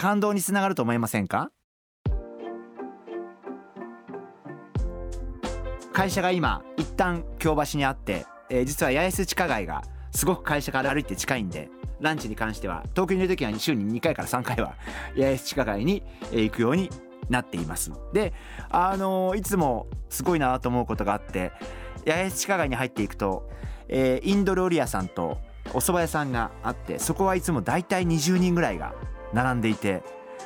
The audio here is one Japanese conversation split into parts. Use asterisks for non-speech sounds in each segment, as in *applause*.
感動につながると思いませんか？会社が今一旦京橋にあって、えー、実は八重洲地下街がすごく会社から歩いて近いんでランチに関しては東京にいる時は週に2回から3回は *laughs* 八重洲地下街に行くようになっています。であのー、いつもすごいなと思うことがあって八重洲地下街に入っていくと、えー、インド料理屋さんとお蕎麦屋さんがあってそこはいつも大体20人ぐらいが並んでいて、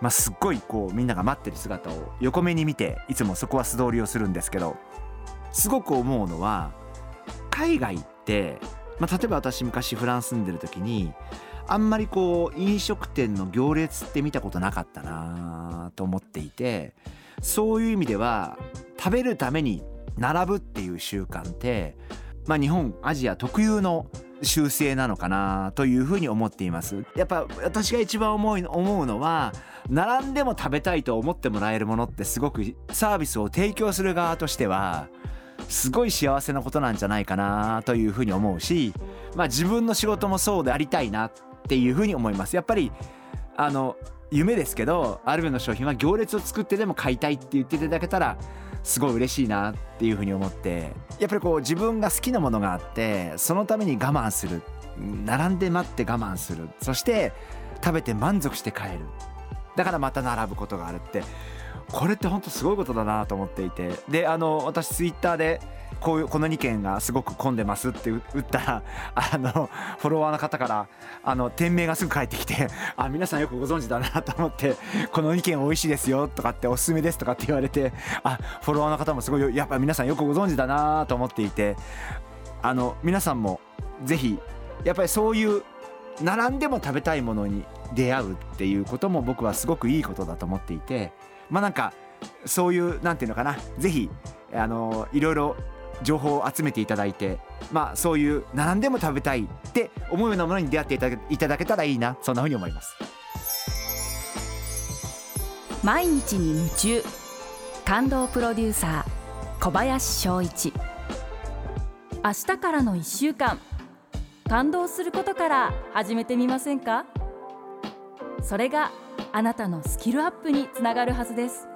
まあ、すっごいこうみんなが待ってる姿を横目に見ていつもそこは素通りをするんですけどすごく思うのは海外って、まあ、例えば私昔フランス住んでる時にあんまりこう飲食店の行列って見たことなかったなと思っていてそういう意味では食べるために並ぶっていう習慣って、まあ、日本アジア特有の習性なのかなというふうに思っています。やっぱ私が一番思い思うのは並んでも食べたいと思ってもらえるものってすごくサービスを提供する側としてはすごい幸せなことなんじゃないかなというふうに思うし、まあ、自分の仕事もそうでありたいなっていうふうに思います。やっぱりあの夢ですけどアルベの商品は行列を作ってでも買いたいって言っていただけたらすごい嬉しいなっていうふうに思ってやっぱりこう自分が好きなものがあってそのために我慢する。並んで待って我慢する。そして食べて満足して帰る。だからまた並ぶことがあるって。これって本当すごいことだなと思っていて。であの私ツイッターでこういうこの2件がすごく混んでますって打ったら *laughs* あのフォロワーの方からあの店名がすぐ返ってきてあ皆さんよくご存知だなと思ってこの2件美味しいですよとかっておすすめですとかって言われてあフォロワーの方もすごいやっぱ皆さんよくご存知だなと思っていてあの皆さんもぜひやっぱりそういう並んでも食べたいものに出会うっていうことも僕はすごくいいことだと思っていてまあなんかそういうなんていうのかなぜひあのいろいろ情報を集めていただいてまあそういう並んでも食べたいって思うようなものに出会っていただけたらいいなそんなふうに思います。毎日に夢中。感動プロデューサー小林翔一。明日からの1週間。感動することから始めてみませんか？それがあなたのスキルアップにつながるはずです。